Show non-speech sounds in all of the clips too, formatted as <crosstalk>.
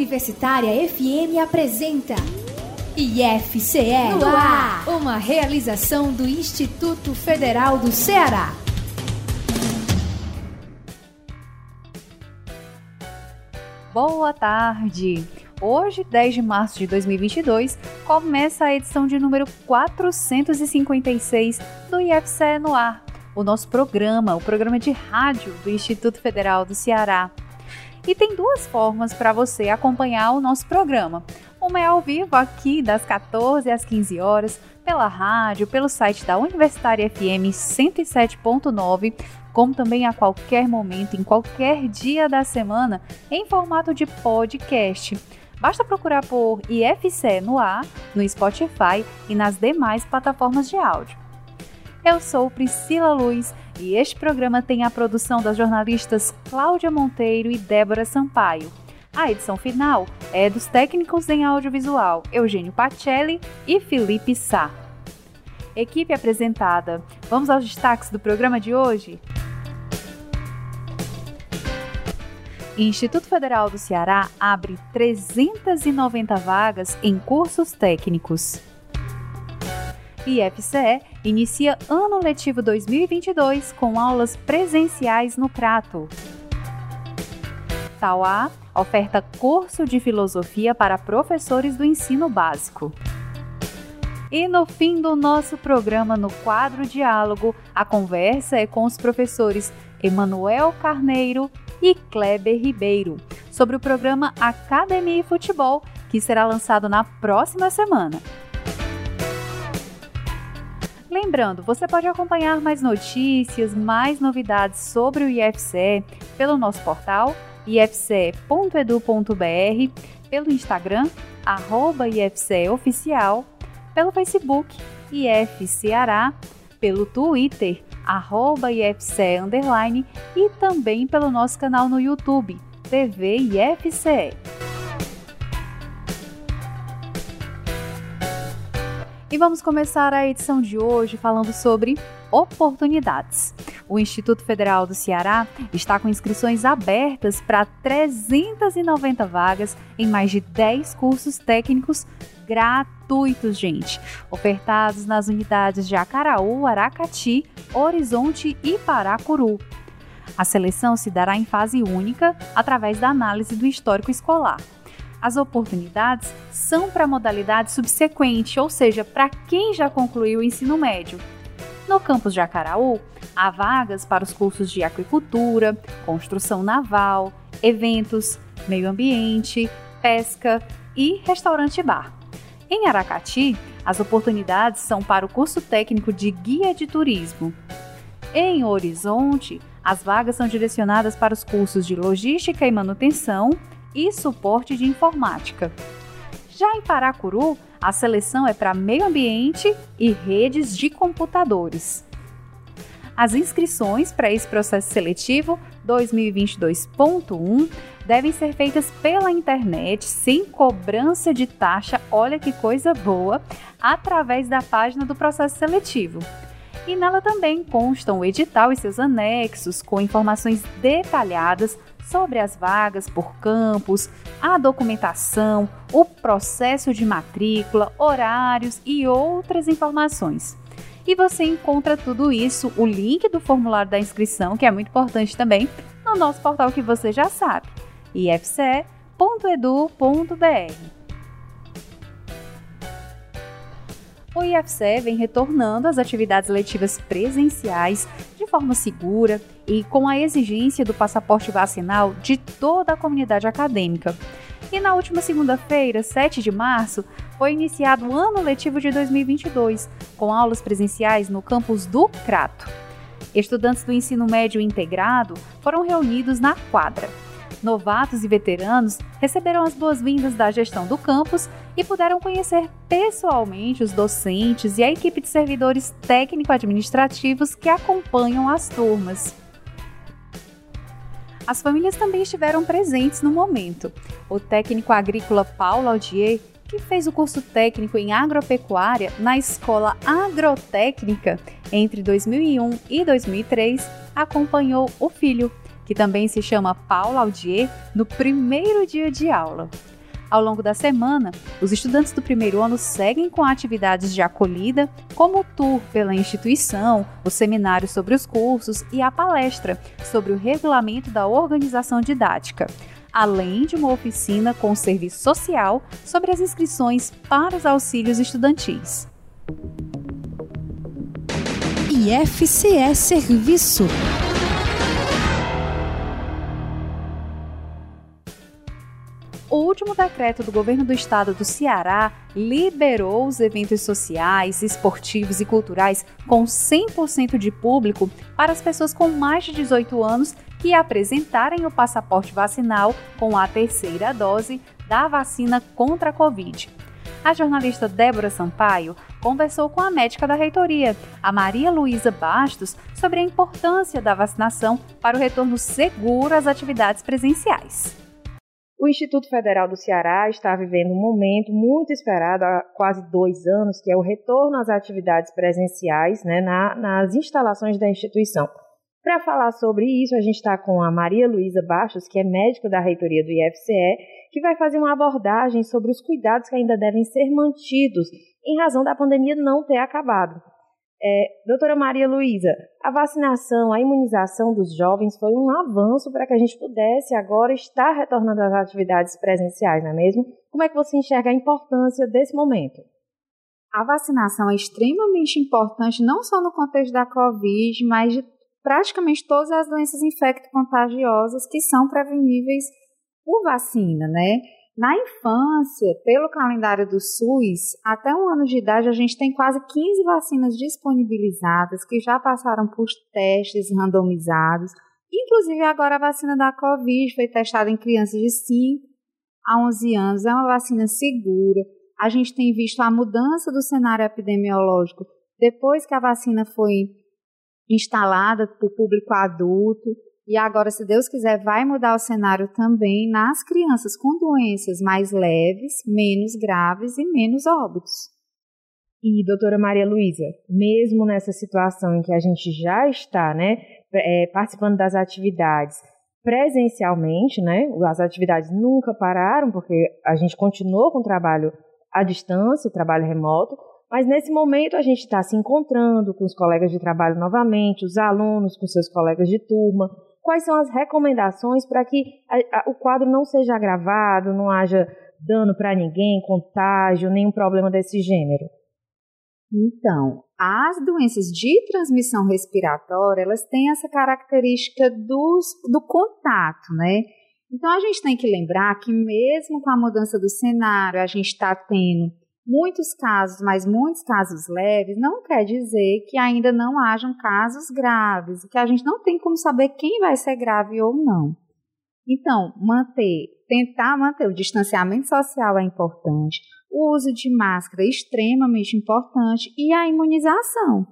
Universitária FM apresenta IFCE no ar, uma realização do Instituto Federal do Ceará. Boa tarde! Hoje, 10 de março de 2022, começa a edição de número 456 do IFCE no ar, o nosso programa, o programa de rádio do Instituto Federal do Ceará. E tem duas formas para você acompanhar o nosso programa. Uma é ao vivo aqui das 14 às 15 horas, pela rádio, pelo site da Universitária FM 107.9, como também a qualquer momento, em qualquer dia da semana, em formato de podcast. Basta procurar por IFCE no ar, no Spotify e nas demais plataformas de áudio. Eu sou Priscila Luiz e este programa tem a produção das jornalistas Cláudia Monteiro e Débora Sampaio. A edição final é dos técnicos em audiovisual Eugênio Pacelli e Felipe Sá. Equipe apresentada. Vamos aos destaques do programa de hoje? Instituto Federal do Ceará abre 390 vagas em cursos técnicos. IFCE inicia ano letivo 2022 com aulas presenciais no Crato. Tauá oferta curso de filosofia para professores do ensino básico. E no fim do nosso programa, no quadro Diálogo, a conversa é com os professores Emanuel Carneiro e Kleber Ribeiro sobre o programa Academia e Futebol, que será lançado na próxima semana. Lembrando, você pode acompanhar mais notícias, mais novidades sobre o IFCE pelo nosso portal ifce.edu.br, pelo Instagram, IFCEOficial, pelo Facebook, IFCeará, pelo Twitter, arroba IFCE Underline e também pelo nosso canal no YouTube, TV IFCE. E vamos começar a edição de hoje falando sobre oportunidades. O Instituto Federal do Ceará está com inscrições abertas para 390 vagas em mais de 10 cursos técnicos gratuitos, gente, ofertados nas unidades de Acaraú, Aracati, Horizonte e Paracuru. A seleção se dará em fase única através da análise do histórico escolar. As oportunidades são para a modalidade subsequente, ou seja, para quem já concluiu o ensino médio. No campus de Acaraú, há vagas para os cursos de aquicultura, construção naval, eventos, meio ambiente, pesca e restaurante bar. Em Aracati, as oportunidades são para o curso técnico de guia de turismo. Em Horizonte, as vagas são direcionadas para os cursos de logística e manutenção e suporte de informática. Já em Paracuru, a seleção é para meio ambiente e redes de computadores. As inscrições para esse processo seletivo 2022.1 devem ser feitas pela internet, sem cobrança de taxa, olha que coisa boa, através da página do processo seletivo. E nela também constam o edital e seus anexos, com informações detalhadas sobre as vagas por campus, a documentação, o processo de matrícula, horários e outras informações. E você encontra tudo isso, o link do formulário da inscrição, que é muito importante também, no nosso portal que você já sabe, ifce.edu.br. o IFCE vem retornando às atividades letivas presenciais de forma segura e com a exigência do passaporte vacinal de toda a comunidade acadêmica. E na última segunda-feira, 7 de março, foi iniciado o ano letivo de 2022, com aulas presenciais no campus do Crato. Estudantes do ensino médio integrado foram reunidos na quadra novatos e veteranos receberam as boas-vindas da gestão do campus e puderam conhecer pessoalmente os docentes e a equipe de servidores técnico-administrativos que acompanham as turmas. As famílias também estiveram presentes no momento. O técnico agrícola Paulo Audier, que fez o curso técnico em agropecuária na Escola Agrotécnica entre 2001 e 2003, acompanhou o filho, que também se chama Paula Audier, no primeiro dia de aula. Ao longo da semana, os estudantes do primeiro ano seguem com atividades de acolhida, como o tour pela instituição, o seminário sobre os cursos e a palestra sobre o regulamento da organização didática, além de uma oficina com serviço social sobre as inscrições para os auxílios estudantis. IFCE Serviço O último decreto do governo do estado do Ceará liberou os eventos sociais, esportivos e culturais com 100% de público para as pessoas com mais de 18 anos que apresentarem o passaporte vacinal com a terceira dose da vacina contra a Covid. A jornalista Débora Sampaio conversou com a médica da reitoria, a Maria Luísa Bastos, sobre a importância da vacinação para o retorno seguro às atividades presenciais. O Instituto Federal do Ceará está vivendo um momento muito esperado há quase dois anos, que é o retorno às atividades presenciais né, na, nas instalações da instituição. Para falar sobre isso, a gente está com a Maria Luísa Baixos, que é médica da reitoria do IFCE, que vai fazer uma abordagem sobre os cuidados que ainda devem ser mantidos em razão da pandemia não ter acabado. É, doutora Maria Luísa, a vacinação, a imunização dos jovens foi um avanço para que a gente pudesse agora estar retornando às atividades presenciais, não é mesmo? Como é que você enxerga a importância desse momento? A vacinação é extremamente importante, não só no contexto da Covid, mas de praticamente todas as doenças infecto-contagiosas que são preveníveis por vacina, né? Na infância, pelo calendário do SUS, até um ano de idade a gente tem quase 15 vacinas disponibilizadas que já passaram por testes randomizados. Inclusive agora a vacina da Covid foi testada em crianças de 5 a 11 anos, é uma vacina segura. A gente tem visto a mudança do cenário epidemiológico depois que a vacina foi instalada para o público adulto. E agora, se Deus quiser, vai mudar o cenário também nas crianças com doenças mais leves, menos graves e menos óbitos. E, doutora Maria Luísa, mesmo nessa situação em que a gente já está né, é, participando das atividades presencialmente, né, as atividades nunca pararam, porque a gente continuou com o trabalho à distância, o trabalho remoto, mas nesse momento a gente está se encontrando com os colegas de trabalho novamente, os alunos com seus colegas de turma, quais são as recomendações para que a, a, o quadro não seja agravado, não haja dano para ninguém, contágio, nenhum problema desse gênero? Então, as doenças de transmissão respiratória, elas têm essa característica dos, do contato, né? Então, a gente tem que lembrar que mesmo com a mudança do cenário, a gente está tendo muitos casos, mas muitos casos leves, não quer dizer que ainda não hajam casos graves, que a gente não tem como saber quem vai ser grave ou não. Então, manter, tentar manter o distanciamento social é importante, o uso de máscara é extremamente importante e a imunização.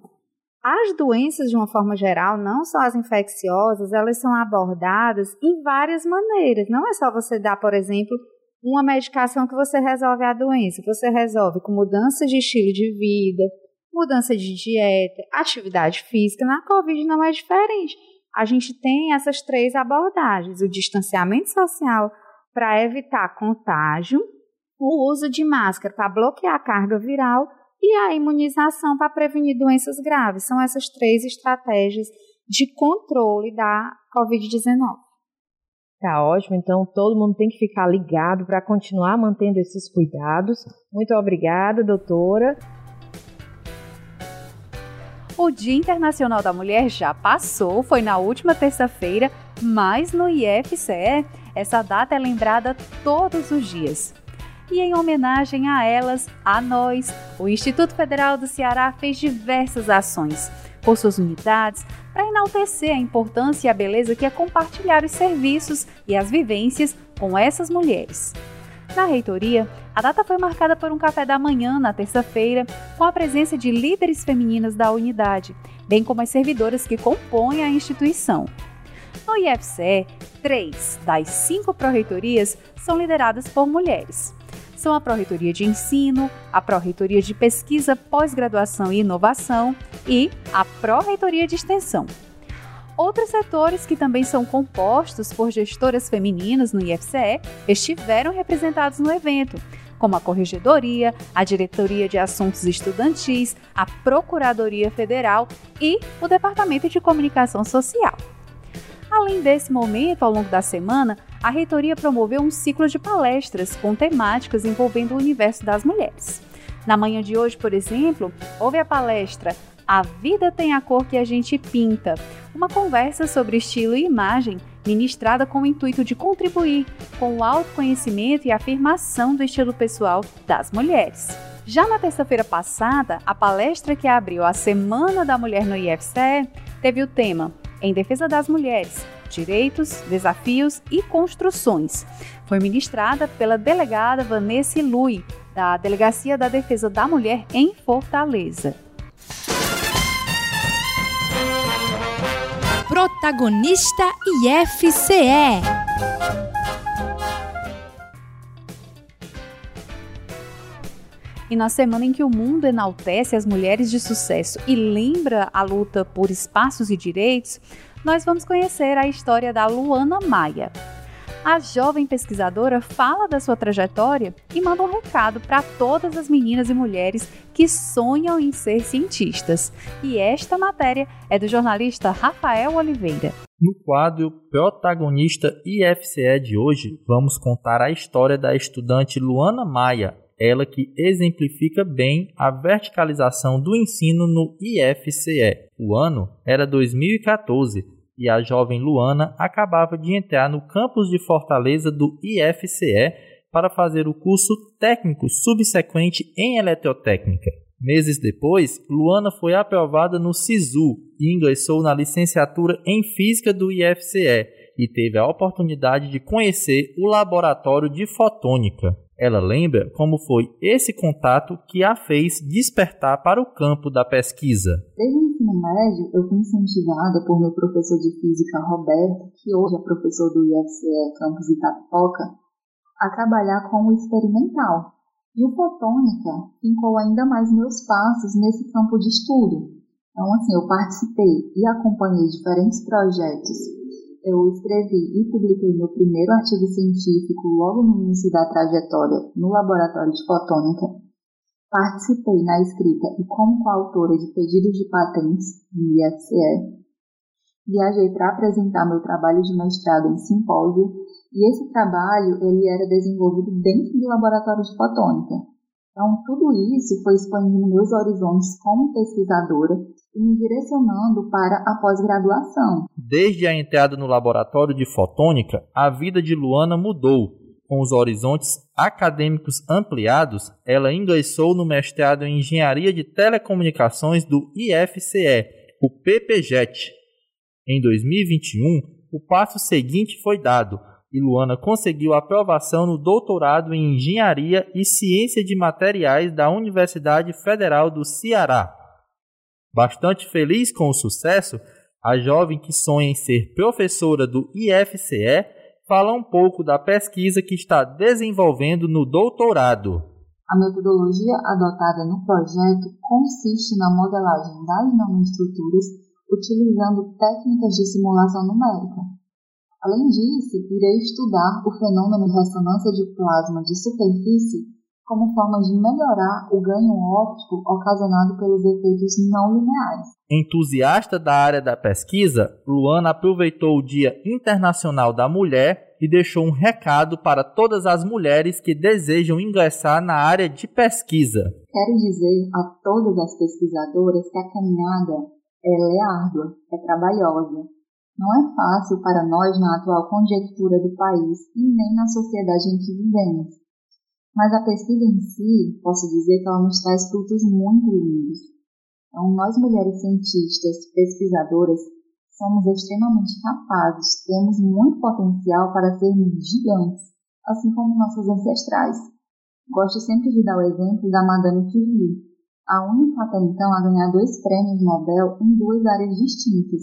As doenças, de uma forma geral, não só as infecciosas, elas são abordadas em várias maneiras. Não é só você dar, por exemplo, uma medicação que você resolve a doença. Você resolve com mudança de estilo de vida, mudança de dieta, atividade física. Na Covid não é diferente. A gente tem essas três abordagens: o distanciamento social para evitar contágio, o uso de máscara para bloquear a carga viral e a imunização para prevenir doenças graves. São essas três estratégias de controle da Covid-19. Tá ótimo, então todo mundo tem que ficar ligado para continuar mantendo esses cuidados. Muito obrigada, doutora. O Dia Internacional da Mulher já passou, foi na última terça-feira, mas no IFCE essa data é lembrada todos os dias. E em homenagem a elas, a nós, o Instituto Federal do Ceará fez diversas ações por suas unidades, para enaltecer a importância e a beleza que é compartilhar os serviços e as vivências com essas mulheres. Na reitoria, a data foi marcada por um café da manhã na terça-feira, com a presença de líderes femininas da unidade, bem como as servidoras que compõem a instituição. No IFCE, três das cinco pró-reitorias são lideradas por mulheres são a Pró-Reitoria de Ensino, a Pró-Reitoria de Pesquisa, Pós-Graduação e Inovação e a Pró-Reitoria de Extensão. Outros setores que também são compostos por gestoras femininas no IFCE estiveram representados no evento, como a Corregedoria, a Diretoria de Assuntos Estudantis, a Procuradoria Federal e o Departamento de Comunicação Social. Além desse momento, ao longo da semana, a reitoria promoveu um ciclo de palestras com temáticas envolvendo o universo das mulheres. Na manhã de hoje, por exemplo, houve a palestra A Vida Tem a Cor que a Gente Pinta, uma conversa sobre estilo e imagem ministrada com o intuito de contribuir com o autoconhecimento e afirmação do estilo pessoal das mulheres. Já na terça-feira passada, a palestra que abriu a Semana da Mulher no IFCE teve o tema Em Defesa das Mulheres, Direitos, Desafios e Construções. Foi ministrada pela delegada Vanessa Lui, da Delegacia da Defesa da Mulher em Fortaleza. Protagonista IFCE. E na semana em que o mundo enaltece as mulheres de sucesso e lembra a luta por espaços e direitos, nós vamos conhecer a história da Luana Maia. A jovem pesquisadora fala da sua trajetória e manda um recado para todas as meninas e mulheres que sonham em ser cientistas. E esta matéria é do jornalista Rafael Oliveira. No quadro Protagonista IFCE de hoje, vamos contar a história da estudante Luana Maia, ela que exemplifica bem a verticalização do ensino no IFCE. O ano era 2014 e a jovem Luana acabava de entrar no campus de Fortaleza do IFCE para fazer o curso técnico subsequente em eletrotécnica. Meses depois, Luana foi aprovada no SISU e ingressou na licenciatura em Física do IFCE e teve a oportunidade de conhecer o laboratório de fotônica. Ela lembra como foi esse contato que a fez despertar para o campo da pesquisa. Desde o ensino médio, eu fui incentivada por meu professor de física, Roberto, que hoje é professor do IFCE Campus Itapipoca, a trabalhar com o experimental. E o fotônica ficou ainda mais meus passos nesse campo de estudo. Então, assim, eu participei e acompanhei diferentes projetos eu escrevi e publiquei meu primeiro artigo científico logo no início da trajetória no Laboratório de Fotônica. Participei na escrita e como coautora de pedidos de patentes no IFCE. Viajei para apresentar meu trabalho de mestrado em simpósio e esse trabalho ele era desenvolvido dentro do Laboratório de Fotônica. Então, tudo isso foi expandindo meus horizontes como pesquisadora e me direcionando para a pós-graduação. Desde a entrada no laboratório de fotônica, a vida de Luana mudou. Com os horizontes acadêmicos ampliados, ela ingressou no mestrado em Engenharia de Telecomunicações do IFCE, o PPJET. Em 2021, o passo seguinte foi dado e Luana conseguiu aprovação no doutorado em Engenharia e Ciência de Materiais da Universidade Federal do Ceará. Bastante feliz com o sucesso, a jovem que sonha em ser professora do IFCE fala um pouco da pesquisa que está desenvolvendo no doutorado. A metodologia adotada no projeto consiste na modelagem das nanoestruturas utilizando técnicas de simulação numérica. Além disso, irei estudar o fenômeno de ressonância de plasma de superfície como forma de melhorar o ganho óptico ocasionado pelos efeitos não lineares. Entusiasta da área da pesquisa, Luana aproveitou o Dia Internacional da Mulher e deixou um recado para todas as mulheres que desejam ingressar na área de pesquisa. Quero dizer a todas as pesquisadoras que a caminhada é árdua, é trabalhosa. Não é fácil para nós na atual conjectura do país e nem na sociedade em que vivemos mas a pesquisa em si, posso dizer que ela nos traz frutos muito lindos. Então, nós mulheres cientistas, pesquisadoras, somos extremamente capazes, temos muito potencial para sermos gigantes, assim como nossos ancestrais. Gosto sempre de dar o exemplo da Madame Curie, a única até então a ganhar dois prêmios Nobel em duas áreas distintas.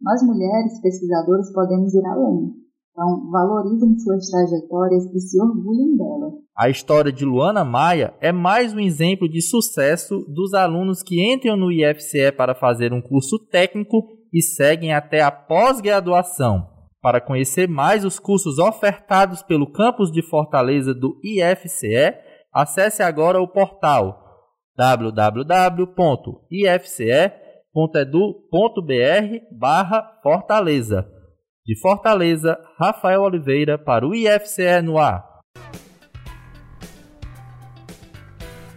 Nós mulheres pesquisadoras podemos ir além. Então, valorizem suas trajetórias e se orgulhem dela. A história de Luana Maia é mais um exemplo de sucesso dos alunos que entram no IFCE para fazer um curso técnico e seguem até a pós-graduação. Para conhecer mais os cursos ofertados pelo campus de Fortaleza do IFCE, acesse agora o portal www.ifce.edu.br/fortaleza. De Fortaleza, Rafael Oliveira para o IFCE no ar.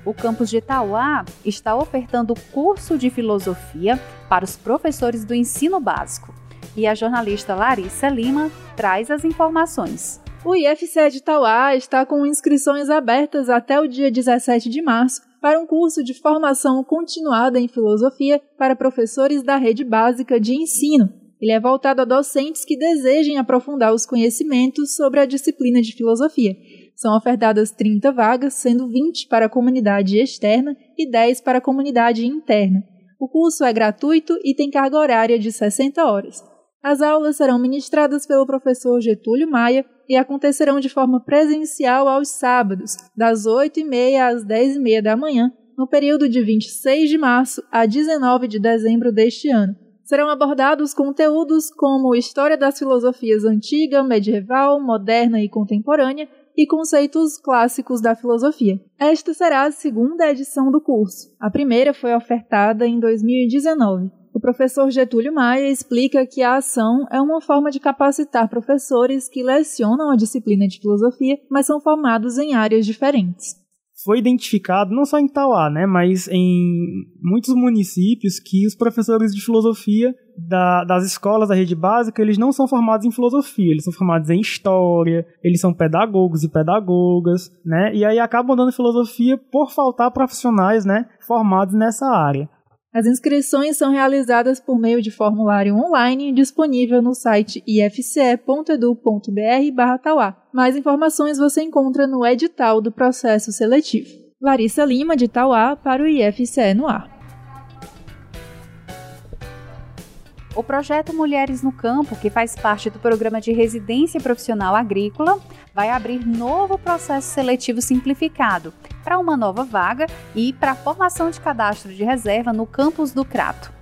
O campus de Itauá está ofertando curso de filosofia para os professores do ensino básico. E a jornalista Larissa Lima traz as informações. O IFCE de Itauá está com inscrições abertas até o dia 17 de março para um curso de formação continuada em filosofia para professores da rede básica de ensino. Ele é voltado a docentes que desejem aprofundar os conhecimentos sobre a disciplina de filosofia. São ofertadas 30 vagas, sendo 20 para a comunidade externa e 10 para a comunidade interna. O curso é gratuito e tem carga horária de 60 horas. As aulas serão ministradas pelo professor Getúlio Maia e acontecerão de forma presencial aos sábados, das 8h30 às 10h30 da manhã, no período de 26 de março a 19 de dezembro deste ano. Serão abordados conteúdos como história das filosofias antiga, medieval, moderna e contemporânea e conceitos clássicos da filosofia. Esta será a segunda edição do curso. A primeira foi ofertada em 2019. O professor Getúlio Maia explica que a ação é uma forma de capacitar professores que lecionam a disciplina de filosofia, mas são formados em áreas diferentes foi identificado não só em Tauá, né, mas em muitos municípios que os professores de filosofia da, das escolas da rede básica eles não são formados em filosofia, eles são formados em história, eles são pedagogos e pedagogas, né, e aí acabam dando filosofia por faltar profissionais, né, formados nessa área. As inscrições são realizadas por meio de formulário online disponível no site ifce.edu.br/tauá. Mais informações você encontra no edital do processo seletivo. Larissa Lima, de Tauá, para o IFCE no ar. O projeto Mulheres no Campo, que faz parte do programa de residência profissional agrícola, vai abrir novo processo seletivo simplificado para uma nova vaga e para a formação de cadastro de reserva no campus do Crato.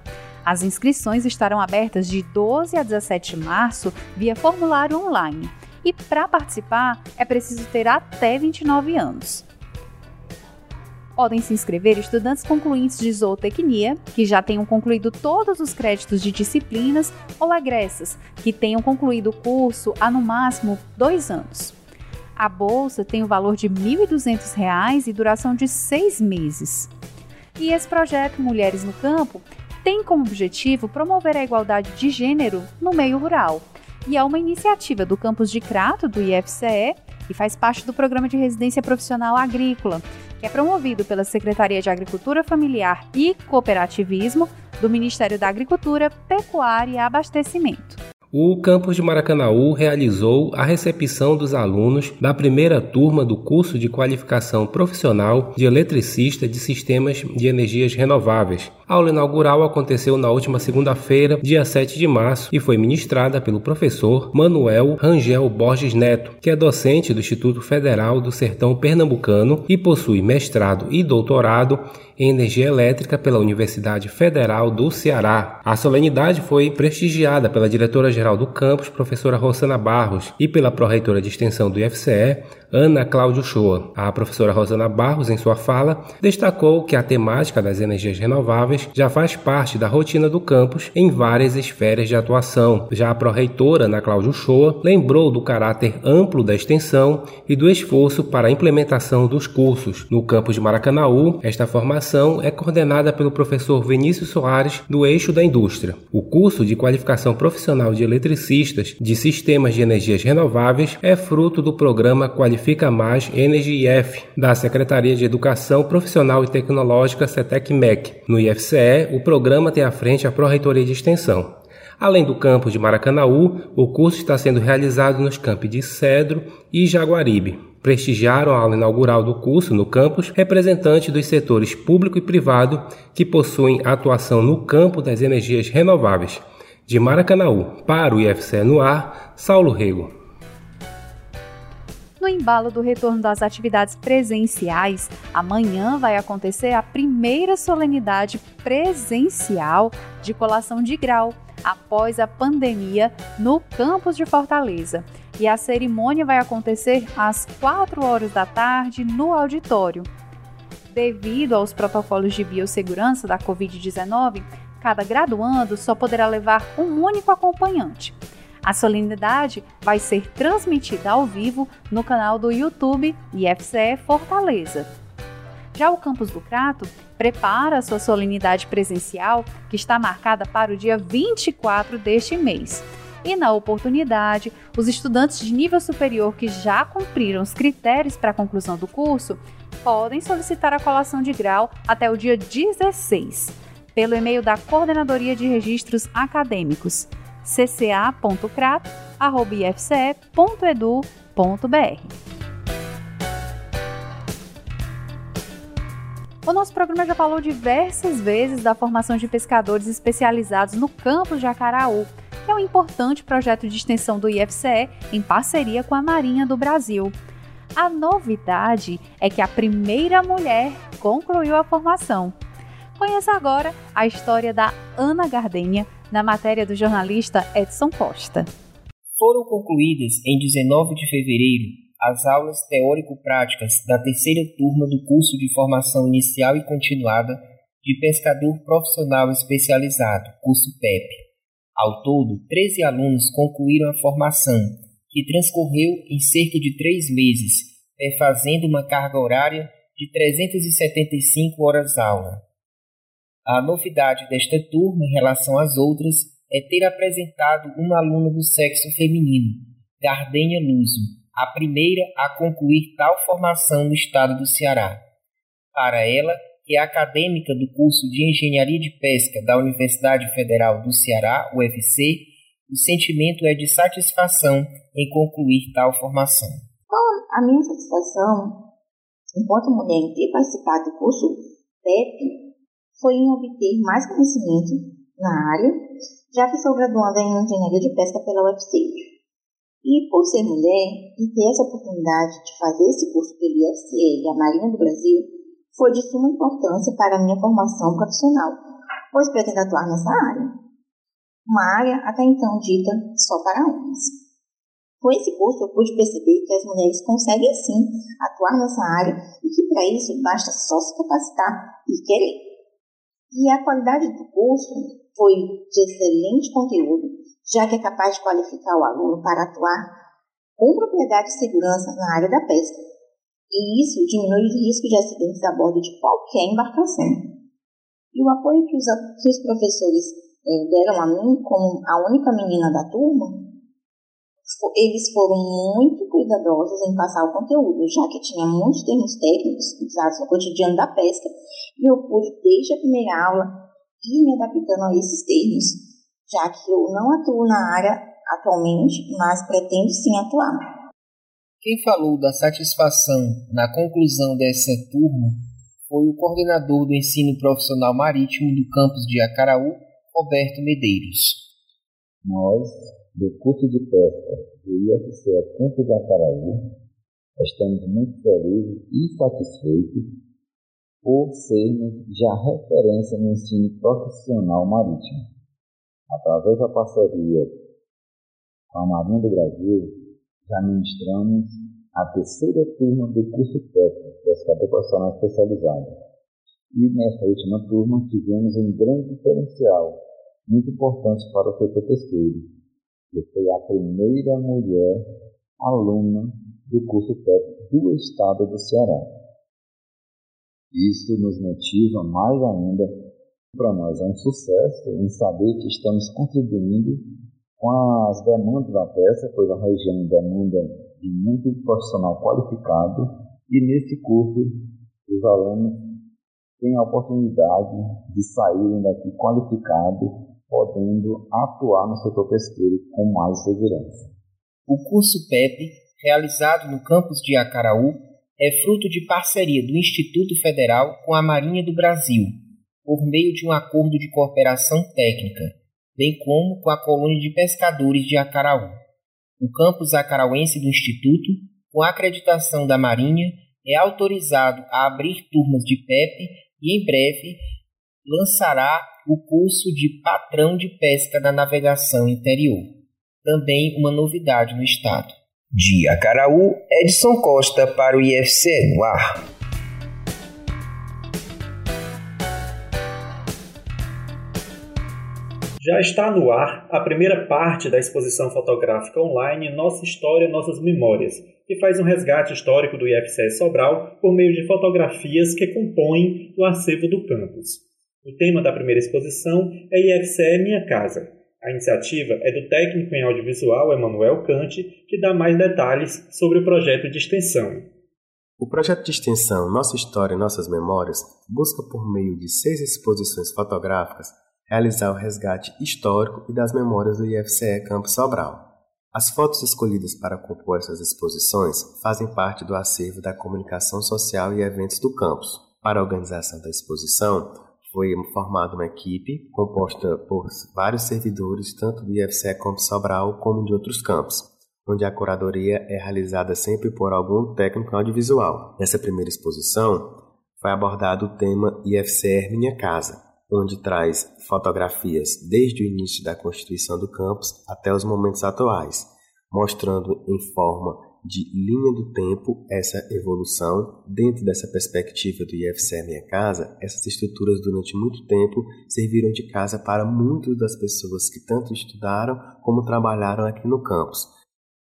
As inscrições estarão abertas de 12 a 17 de março via formulário online. E para participar é preciso ter até 29 anos. Podem se inscrever estudantes concluintes de zootecnia, que já tenham concluído todos os créditos de disciplinas, ou egressas, que tenham concluído o curso há no máximo dois anos. A bolsa tem o valor de R$ 1.200 e duração de seis meses. E esse projeto Mulheres no Campo tem como objetivo promover a igualdade de gênero no meio rural. E é uma iniciativa do campus de Crato, do IFCE, e faz parte do programa de residência profissional agrícola, que é promovido pela Secretaria de Agricultura Familiar e Cooperativismo do Ministério da Agricultura, Pecuária e Abastecimento o campus de Maracanaú realizou a recepção dos alunos da primeira turma do curso de qualificação profissional de eletricista de sistemas de energias renováveis. A aula inaugural aconteceu na última segunda-feira, dia 7 de março, e foi ministrada pelo professor Manuel Rangel Borges Neto, que é docente do Instituto Federal do Sertão Pernambucano e possui mestrado e doutorado em Energia Elétrica pela Universidade Federal do Ceará. A solenidade foi prestigiada pela diretora-geral do campus, professora Rosana Barros, e pela pró-reitora de extensão do IFCE, Ana Cláudio Shoa. A professora Rosana Barros, em sua fala, destacou que a temática das energias renováveis já faz parte da rotina do campus em várias esferas de atuação. Já a pró-reitora Ana Cláudio Shoa lembrou do caráter amplo da extensão e do esforço para a implementação dos cursos. No campus de Maracanaú, esta formação é coordenada pelo professor Vinícius Soares, do Eixo da Indústria. O curso de qualificação profissional de eletricistas de sistemas de energias renováveis é fruto do programa Qualificação Qualifica Mais Energy IF, da Secretaria de Educação Profissional e Tecnológica CETEC-MEC. No IFCE, o programa tem à frente a Pró-Reitoria de Extensão. Além do campus de Maracanaú, o curso está sendo realizado nos campos de Cedro e Jaguaribe. Prestigiaram a aula inaugural do curso no campus representantes dos setores público e privado que possuem atuação no campo das energias renováveis. De Maracanaú para o IFCE no ar, Saulo Rego. No embalo do retorno das atividades presenciais, amanhã vai acontecer a primeira solenidade presencial de colação de grau, após a pandemia no campus de Fortaleza. E a cerimônia vai acontecer às 4 horas da tarde no auditório. Devido aos protocolos de biossegurança da Covid-19, cada graduando só poderá levar um único acompanhante. A solenidade vai ser transmitida ao vivo no canal do YouTube IFCE Fortaleza. Já o campus do Crato prepara sua solenidade presencial, que está marcada para o dia 24 deste mês. E na oportunidade, os estudantes de nível superior que já cumpriram os critérios para a conclusão do curso podem solicitar a colação de grau até o dia 16, pelo e-mail da Coordenadoria de Registros Acadêmicos, cca.crato.ifce.edu.br. O nosso programa já falou diversas vezes da formação de pescadores especializados no campus de Acaraú, que é um importante projeto de extensão do IFCE em parceria com a Marinha do Brasil. A novidade é que a primeira mulher concluiu a formação. Conheça agora a história da Ana Gardenha na matéria do jornalista Edson Costa. Foram concluídas em 19 de fevereiro as aulas teórico-práticas da terceira turma do curso de formação inicial e continuada de pescador profissional especializado, curso PEP. Ao todo, 13 alunos concluíram a formação, que transcorreu em cerca de três meses, fazendo uma carga horária de 375 horas-aula. A novidade desta turma em relação às outras é ter apresentado uma aluna do sexo feminino, Gardênia Luso, a primeira a concluir tal formação no estado do Ceará. Para ela, que é acadêmica do curso de Engenharia de Pesca da Universidade Federal do Ceará, UFC, o sentimento é de satisfação em concluir tal formação. Então, a minha satisfação, enquanto mulher em ter participado do curso PEP, foi em obter mais conhecimento na área, já que sou graduanda em Engenharia de Pesca pela UFC. E por ser mulher e ter essa oportunidade de fazer esse curso pelo IFCE e a Marinha do Brasil, foi de suma importância para a minha formação profissional, pois pretendo atuar nessa área. Uma área até então dita só para homens. Com esse curso, eu pude perceber que as mulheres conseguem sim atuar nessa área e que para isso basta só se capacitar e querer. E a qualidade do curso foi de excelente conteúdo já que é capaz de qualificar o aluno para atuar com propriedade e segurança na área da pesca. E isso diminui o risco de acidentes a bordo de qualquer embarcação. E o apoio que os, que os professores eh, deram a mim, como a única menina da turma, eles foram muito cuidadosos em passar o conteúdo, já que tinha muitos termos técnicos usados no cotidiano da pesca, e eu pude, desde a primeira aula, ir me adaptando a esses termos, já que eu não atuo na área atualmente, mas pretendo sim atuar. Quem falou da satisfação na conclusão dessa turma foi o coordenador do ensino profissional marítimo do campus de Acaraú, Roberto Medeiros. Nós, do curso de pesca do IFCE Campus de Acaraú, estamos muito felizes e satisfeitos por sermos já referência no ensino profissional marítimo. Através da parceria com a Marinha do Brasil, já ministramos a terceira turma do curso técnico, pescador profissional especializado. E nessa última turma tivemos um grande diferencial, muito importante para o setor pesqueiro, que foi a primeira mulher aluna do curso técnico do estado do Ceará. Isso nos motiva mais ainda para nós é um sucesso em saber que estamos contribuindo com as demandas da peça, pois a região demanda de muito profissional qualificado e nesse curso os alunos têm a oportunidade de saírem daqui qualificados, podendo atuar no setor pesqueiro com mais segurança. O curso PEP, realizado no campus de Acaraú, é fruto de parceria do Instituto Federal com a Marinha do Brasil, por meio de um acordo de cooperação técnica, bem como com a colônia de pescadores de Acaraú. O campus acarauense do Instituto, com acreditação da Marinha, é autorizado a abrir turmas de PEP e, em breve, lançará o curso de patrão de pesca da navegação interior, também uma novidade no estado. De Acaraú, Edson Costa para o IFC no ar. Já está no ar a primeira parte da exposição fotográfica online Nossa História, Nossas Memórias, que faz um resgate histórico do IFCE Sobral por meio de fotografias que compõem o acervo do campus. O tema da primeira exposição é IFCE Minha Casa. A iniciativa é do técnico em audiovisual Emanuel Cante, que dá mais detalhes sobre o projeto de extensão. O projeto de extensão Nossa História, Nossas Memórias busca, por meio de seis exposições fotográficas, realizar o resgate histórico e das memórias do IFCE Campus Sobral. As fotos escolhidas para compor essas exposições fazem parte do acervo da comunicação social e eventos do campus. Para a organização da exposição, foi formada uma equipe composta por vários servidores, tanto do IFCE Campus Sobral como de outros campos, onde a curadoria é realizada sempre por algum técnico audiovisual. Nessa primeira exposição, foi abordado o tema IFCE Minha Casa, onde traz fotografias desde o início da constituição do campus até os momentos atuais, mostrando em forma de linha do tempo essa evolução. Dentro dessa perspectiva do IFCE Minha Casa, essas estruturas durante muito tempo serviram de casa para muitas das pessoas que tanto estudaram como trabalharam aqui no campus.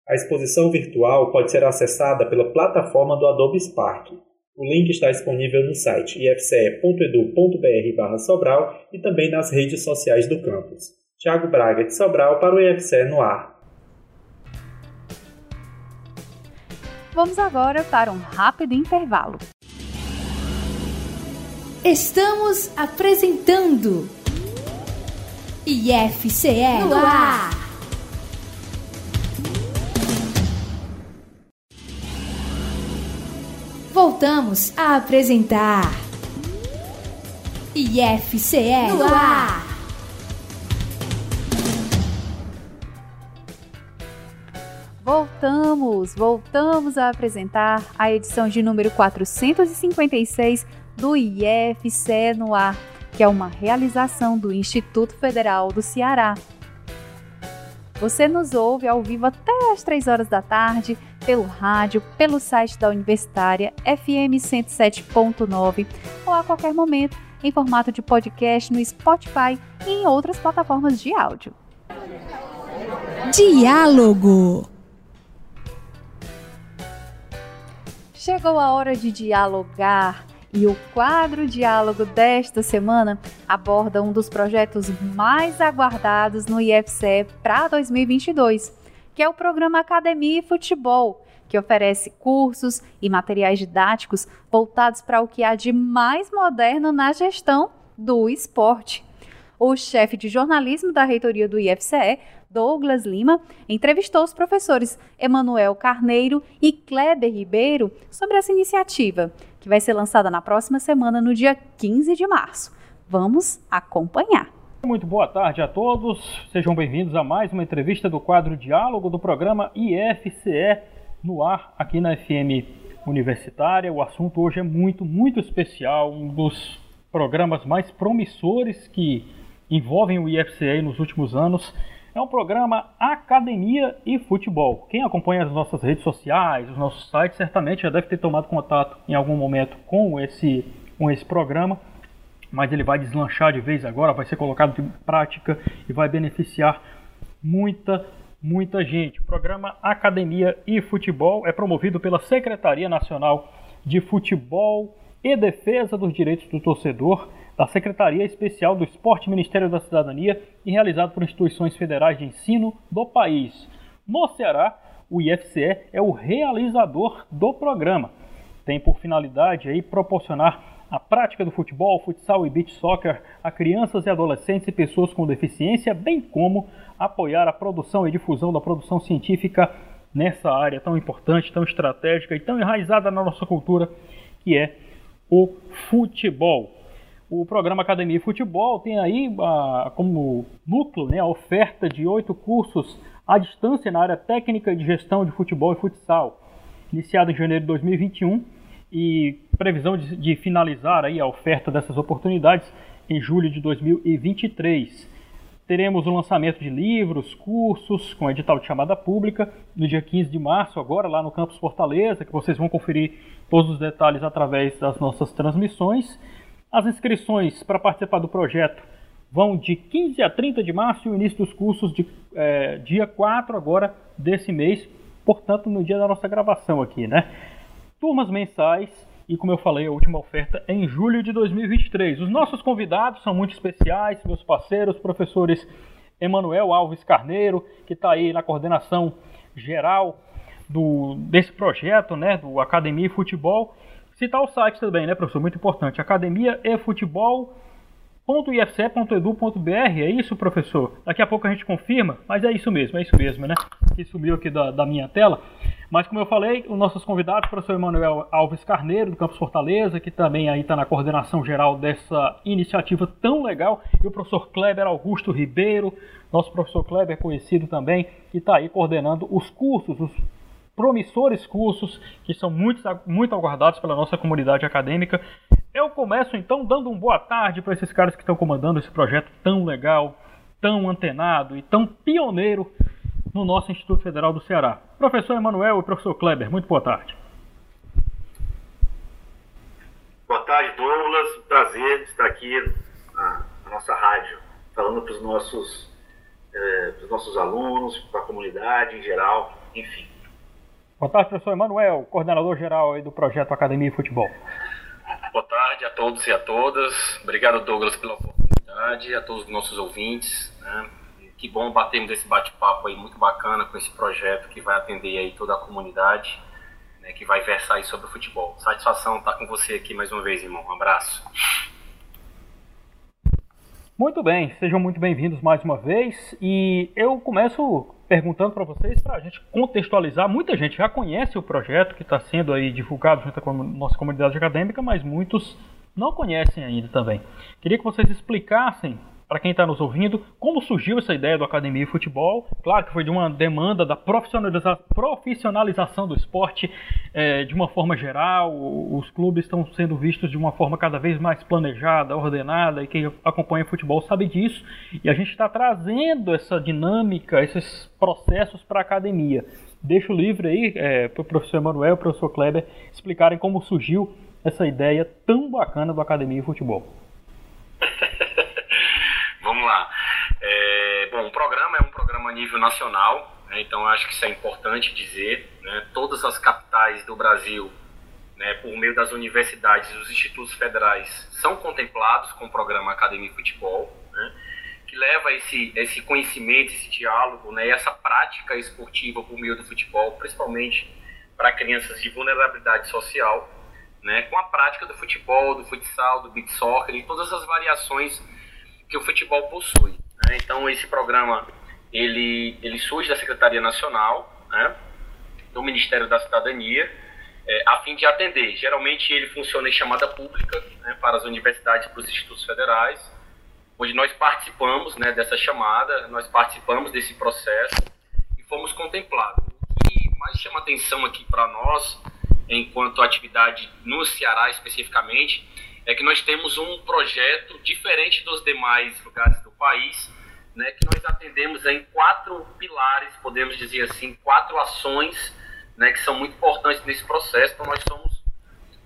A exposição virtual pode ser acessada pela plataforma do Adobe Spark. O link está disponível no site ifce.edu.br Sobral e também nas redes sociais do campus. Tiago Braga de Sobral para o IFCE no ar. Vamos agora para um rápido intervalo. Estamos apresentando IFCE no ar. voltamos a apresentar IFCE no ar. Voltamos, voltamos a apresentar a edição de número 456 do IFCE no ar, que é uma realização do Instituto Federal do Ceará. Você nos ouve ao vivo até às 3 horas da tarde pelo rádio, pelo site da Universitária FM 107.9 ou a qualquer momento em formato de podcast no Spotify e em outras plataformas de áudio. Diálogo. Chegou a hora de dialogar e o quadro Diálogo desta semana aborda um dos projetos mais aguardados no IFCE para 2022 que é o programa Academia e Futebol, que oferece cursos e materiais didáticos voltados para o que há de mais moderno na gestão do esporte. O chefe de jornalismo da reitoria do IFCE, Douglas Lima, entrevistou os professores Emanuel Carneiro e Kleber Ribeiro sobre essa iniciativa, que vai ser lançada na próxima semana, no dia 15 de março. Vamos acompanhar. Muito boa tarde a todos, sejam bem-vindos a mais uma entrevista do quadro Diálogo do programa IFCE no ar aqui na FM Universitária. O assunto hoje é muito, muito especial, um dos programas mais promissores que envolvem o IFCE nos últimos anos. É um programa Academia e Futebol. Quem acompanha as nossas redes sociais, os nossos sites, certamente já deve ter tomado contato em algum momento com esse, com esse programa mas ele vai deslanchar de vez agora, vai ser colocado em prática e vai beneficiar muita, muita gente. O programa Academia e Futebol é promovido pela Secretaria Nacional de Futebol e Defesa dos Direitos do Torcedor, da Secretaria Especial do Esporte Ministério da Cidadania e realizado por instituições federais de ensino do país. No Ceará, o IFCE é o realizador do programa. Tem por finalidade aí proporcionar a prática do futebol, futsal e beach soccer a crianças e adolescentes e pessoas com deficiência, bem como apoiar a produção e difusão da produção científica nessa área tão importante, tão estratégica e tão enraizada na nossa cultura, que é o futebol. O programa Academia Futebol tem aí a, como núcleo né, a oferta de oito cursos à distância na área técnica de gestão de futebol e futsal, iniciado em janeiro de 2021 e previsão de, de finalizar aí a oferta dessas oportunidades em julho de 2023. Teremos o lançamento de livros, cursos com edital de chamada pública no dia 15 de março, agora lá no Campus Fortaleza, que vocês vão conferir todos os detalhes através das nossas transmissões. As inscrições para participar do projeto vão de 15 a 30 de março e o início dos cursos de é, dia 4 agora desse mês, portanto no dia da nossa gravação aqui, né? Turmas mensais e como eu falei, a última oferta é em julho de 2023. Os nossos convidados são muito especiais, meus parceiros, professores Emanuel Alves Carneiro, que está aí na coordenação geral do, desse projeto, né, do Academia e Futebol. Citar o site também, né, professor? Muito importante. Academia e Futebol .ifce.edu.br, é isso, professor? Daqui a pouco a gente confirma, mas é isso mesmo, é isso mesmo, né? Que subiu aqui da, da minha tela. Mas como eu falei, os nossos convidados, o professor Emanuel Alves Carneiro, do Campus Fortaleza, que também aí está na coordenação geral dessa iniciativa tão legal, e o professor Kleber Augusto Ribeiro, nosso professor Kleber conhecido também, que está aí coordenando os cursos, os promissores cursos que são muito, muito aguardados pela nossa comunidade acadêmica. Eu começo então dando um boa tarde para esses caras que estão comandando esse projeto tão legal, tão antenado e tão pioneiro no nosso Instituto Federal do Ceará. Professor Emanuel e professor Kleber, muito boa tarde. Boa tarde, Douglas. Prazer estar aqui na, nossa rádio, falando para os nossos, eh, nossos alunos, para a comunidade em geral, enfim. Boa tarde, professor Emanuel, coordenador geral do projeto Academia e Futebol. Boa tarde a todos e a todas. Obrigado, Douglas, pela oportunidade, a todos os nossos ouvintes. Né? Que bom batermos esse bate-papo aí muito bacana com esse projeto que vai atender aí toda a comunidade, né, que vai versar aí sobre o futebol. Satisfação estar com você aqui mais uma vez, irmão. Um abraço. Muito bem, sejam muito bem-vindos mais uma vez. E eu começo perguntando para vocês, para a gente contextualizar. Muita gente já conhece o projeto que está sendo aí divulgado junto com a nossa comunidade acadêmica, mas muitos não conhecem ainda também. Queria que vocês explicassem para quem está nos ouvindo, como surgiu essa ideia do Academia e Futebol. Claro que foi de uma demanda da profissionaliza profissionalização do esporte é, de uma forma geral. Os clubes estão sendo vistos de uma forma cada vez mais planejada, ordenada, e quem acompanha futebol sabe disso. E a gente está trazendo essa dinâmica, esses processos para a academia. Deixo livre aí é, para o professor Emanuel e o professor Kleber explicarem como surgiu essa ideia tão bacana do Academia e Futebol. <laughs> Vamos lá. É, bom, o programa é um programa a nível nacional, né, então acho que isso é importante dizer. Né, todas as capitais do Brasil, né, por meio das universidades e dos institutos federais, são contemplados com o programa Academia Futebol, né, que leva esse, esse conhecimento, esse diálogo, né, essa prática esportiva por meio do futebol, principalmente para crianças de vulnerabilidade social, né, com a prática do futebol, do futsal, do beat soccer e todas as variações que o futebol possui. Né? Então esse programa ele, ele surge da Secretaria Nacional, né? do Ministério da Cidadania, é, a fim de atender. Geralmente ele funciona em chamada pública né, para as universidades para os institutos federais, onde nós participamos né, dessa chamada, nós participamos desse processo e fomos contemplados. O que mais chama atenção aqui para nós, enquanto atividade no Ceará especificamente, é que nós temos um projeto diferente dos demais lugares do país, né, que nós atendemos em quatro pilares, podemos dizer assim, quatro ações, né, que são muito importantes nesse processo. Então, nós somos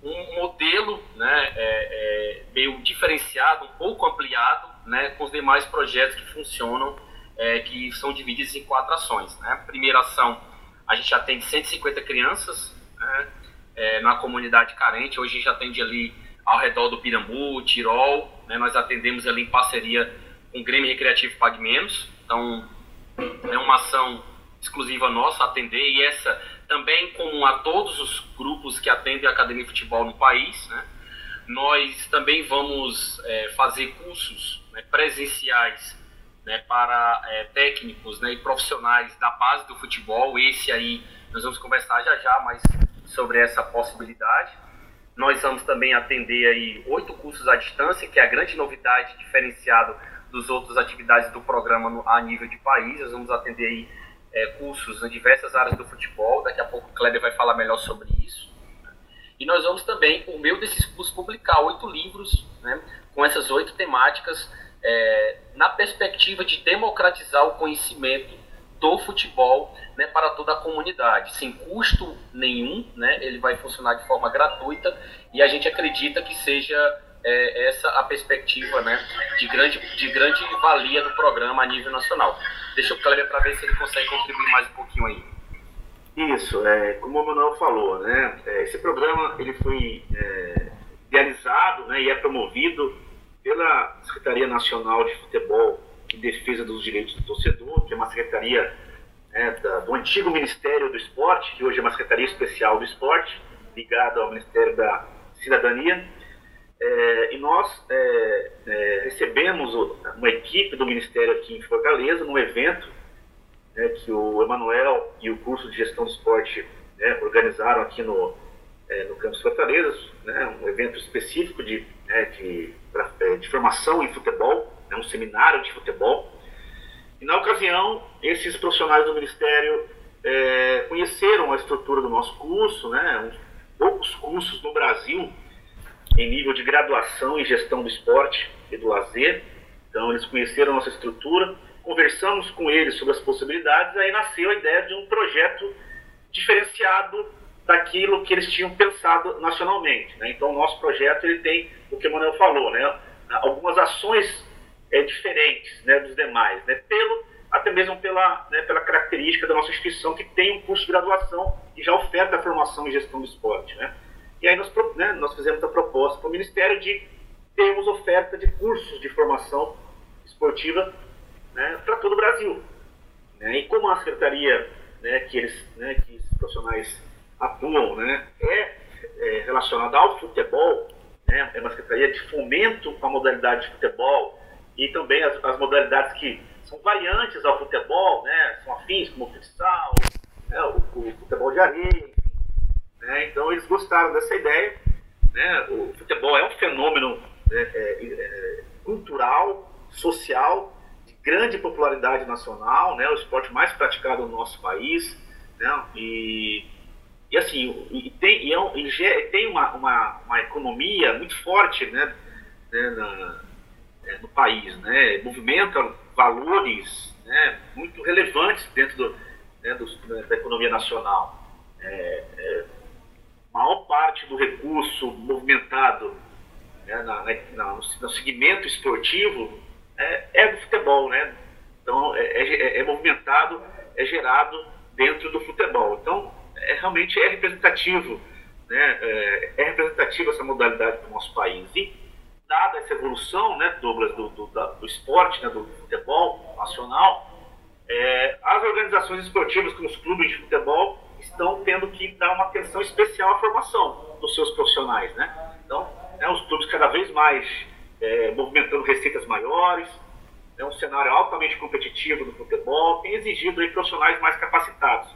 um modelo né, é, é, meio diferenciado, um pouco ampliado, né, com os demais projetos que funcionam, é, que são divididos em quatro ações. Né? Primeira ação, a gente atende 150 crianças né, é, na comunidade carente. Hoje a gente atende ali ao redor do Pirambu, Tirol. Né? Nós atendemos ali em parceria com o Grêmio Recreativo Pague Menos. Então, é uma ação exclusiva nossa atender e essa também comum a todos os grupos que atendem a Academia de Futebol no país. Né? Nós também vamos é, fazer cursos né, presenciais né, para é, técnicos né, e profissionais da base do futebol. Esse aí nós vamos conversar já já mais sobre essa possibilidade. Nós vamos também atender aí oito cursos à distância, que é a grande novidade diferenciado dos outras atividades do programa no, a nível de país. Nós vamos atender aí é, cursos em diversas áreas do futebol. Daqui a pouco o Kleber vai falar melhor sobre isso. E nós vamos também, por meio desses cursos, publicar oito livros né, com essas oito temáticas é, na perspectiva de democratizar o conhecimento do futebol né, para toda a comunidade, sem custo nenhum, né, ele vai funcionar de forma gratuita e a gente acredita que seja é, essa a perspectiva né, de, grande, de grande valia do programa a nível nacional. Deixa o Kleber para ver se ele consegue contribuir mais um pouquinho aí. Isso, é, como o Manuel falou, né, é, esse programa ele foi é, idealizado né, e é promovido pela Secretaria Nacional de Futebol e Defesa dos Direitos do Torcedor, que é uma secretaria né, da, do antigo Ministério do Esporte, que hoje é uma Secretaria Especial do Esporte, ligada ao Ministério da Cidadania. É, e nós é, é, recebemos uma equipe do Ministério aqui em Fortaleza, num evento né, que o Emanuel e o curso de Gestão do Esporte né, organizaram aqui no, é, no Campus Fortaleza, né, um evento específico de, né, de, pra, é, de formação em futebol, né, um seminário de futebol. E na ocasião, esses profissionais do Ministério é, conheceram a estrutura do nosso curso, né, uns poucos cursos no Brasil em nível de graduação em gestão do esporte e do lazer. Então, eles conheceram a nossa estrutura, conversamos com eles sobre as possibilidades, aí nasceu a ideia de um projeto diferenciado daquilo que eles tinham pensado nacionalmente. Né? Então, o nosso projeto ele tem o que o Manuel falou, né? algumas ações é, diferentes né, dos demais, né? Pelo, até mesmo pela, né, pela característica da nossa instituição, que tem um curso de graduação e já oferta a formação em gestão do esporte. Né? E aí nós, né, nós fizemos a proposta para o Ministério de termos oferta de cursos de formação esportiva né, para todo o Brasil. Né? E como a secretaria né, que, eles, né, que esses profissionais atuam né, é, é relacionada ao futebol, né, é uma secretaria de fomento à modalidade de futebol e também as, as modalidades que são variantes ao futebol, né, são afins, como o futsal, né, o, o, futebol de areia, enfim. Né, então eles gostaram dessa ideia. Né, o futebol é um fenômeno né, é, é, cultural, social, de grande popularidade nacional, né, o esporte mais praticado no nosso país. Né, e, e assim, e tem, e é um, e tem uma, uma, uma, economia muito forte né, né na, é, no país, né, movimenta valores né, muito relevantes dentro do, né, do, da economia nacional. É, é, maior parte do recurso movimentado né, na, na, no segmento esportivo é, é, do futebol, né? Então é, é, é, movimentado, é gerado dentro do futebol. Então é, realmente é representativo, né? É, é representativa essa modalidade do nosso país. E dada essa evolução, né, Douglas, do, do, do esporte, né, do futebol nacional, é, as organizações esportivas, como os clubes de futebol, estão tendo que dar uma atenção especial à formação dos seus profissionais, né? Então, né, os clubes cada vez mais é, movimentando receitas maiores, é um cenário altamente competitivo no futebol, tem exigido aí, profissionais mais capacitados.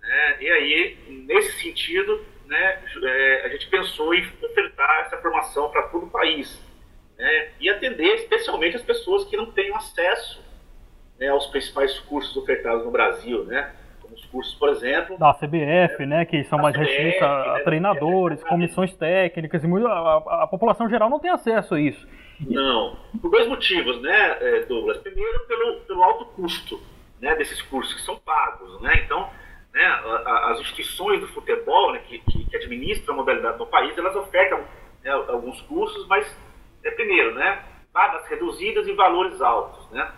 Né? E aí, nesse sentido, né, é, a gente pensou em ofertar essa formação para todo o país né, e atender especialmente as pessoas que não têm acesso né, aos principais cursos ofertados no Brasil, né? Como os cursos, por exemplo... Da CBF, né? Que são mais restritos a, a né, treinadores, comissões técnicas, e muito, a, a, população geral não tem acesso a isso. Não, por dois motivos, né, é, Douglas? Primeiro, pelo, pelo alto custo né, desses cursos que são pagos, né? Então, né, as instituições do futebol né, que, que, administram a modalidade no país, elas ofertam né, alguns cursos, mas, é, primeiro, né, vagas reduzidas e valores altos, né?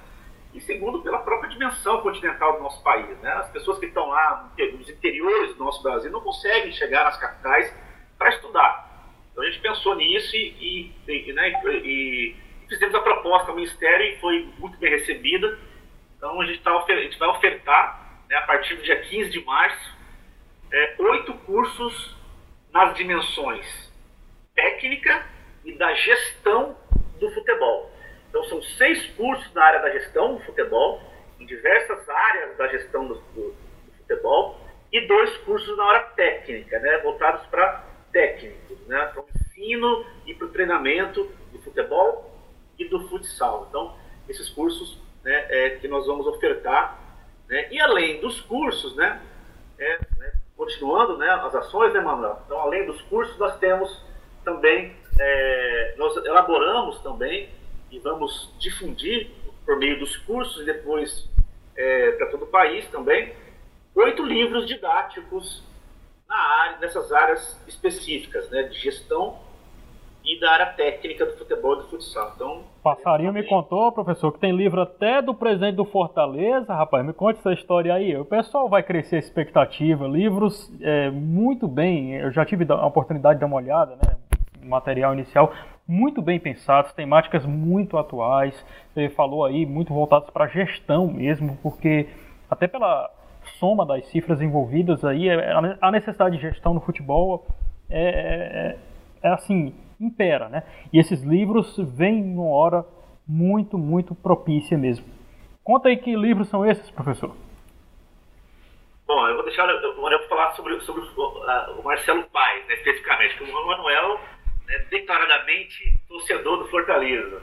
E segundo, pela própria dimensão continental do nosso país, né? As pessoas que estão lá nos interiores do nosso Brasil não conseguem chegar nas capitais para estudar. Então a gente pensou nisso e, e, e, né, e, fizemos a proposta ao Ministério e foi muito bem recebida. Então a gente, tá, a gente vai ofertar né, a partir do dia 15 de março, é, oito cursos nas dimensões técnica e da gestão do futebol. Então, são seis cursos na área da gestão do futebol, em diversas áreas da gestão do, do, do futebol, e dois cursos na área técnica, né, voltados para técnicos, né, para o ensino e para o treinamento do futebol e do futsal. Então, esses cursos né, é, que nós vamos ofertar né? E além dos cursos, né, é, né, continuando né, as ações, né, Manuel? Então, além dos cursos, nós temos também, é, nós elaboramos também e vamos difundir por meio dos cursos e depois é, para todo o país também, oito livros didáticos na área, nessas áreas específicas, né, de gestão e da área técnica do futebol e do futsal. Então, Passarinho me contou, professor, que tem livro até do presidente do Fortaleza. Rapaz, me conte essa história aí. O pessoal vai crescer a expectativa. Livros é, muito bem. Eu já tive a oportunidade de dar uma olhada, né? Material inicial muito bem pensados, temáticas muito atuais. Você falou aí, muito voltados para gestão mesmo, porque até pela soma das cifras envolvidas aí, é, a necessidade de gestão no futebol é, é, é assim, impera, né? E esses livros vêm numa hora muito, muito propícia mesmo. Conta aí que livros são esses, professor. Bom, eu vou deixar o Manuel falar sobre, sobre o Marcelo Paes, né, especificamente, porque o Manuel é declaradamente torcedor do Fortaleza.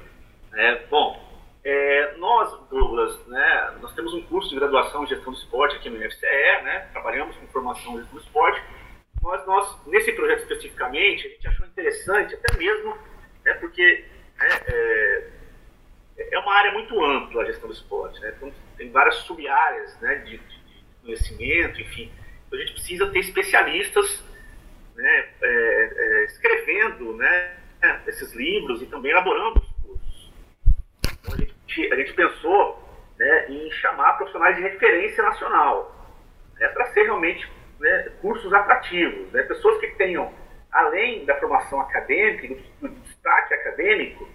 É, bom, é, nós, Douglas, né, nós temos um curso de graduação em gestão do esporte aqui no IFCE, né, trabalhamos com formação em gestão do esporte, mas nós, nesse projeto especificamente, a gente achou interessante, até mesmo, né, porque né, é, é, uma área muito ampla a gestão do esporte, né, então, tem várias sub-áreas né, de, de, conhecimento, enfim, então a gente precisa ter especialistas né, é, é, escrevendo né, esses livros e também elaborando os cursos. Então, a, gente, a gente pensou né, em chamar profissionais de referência nacional, né, para ser realmente né, cursos atrativos, né, pessoas que tenham, além da formação acadêmica, do, do destaque acadêmico,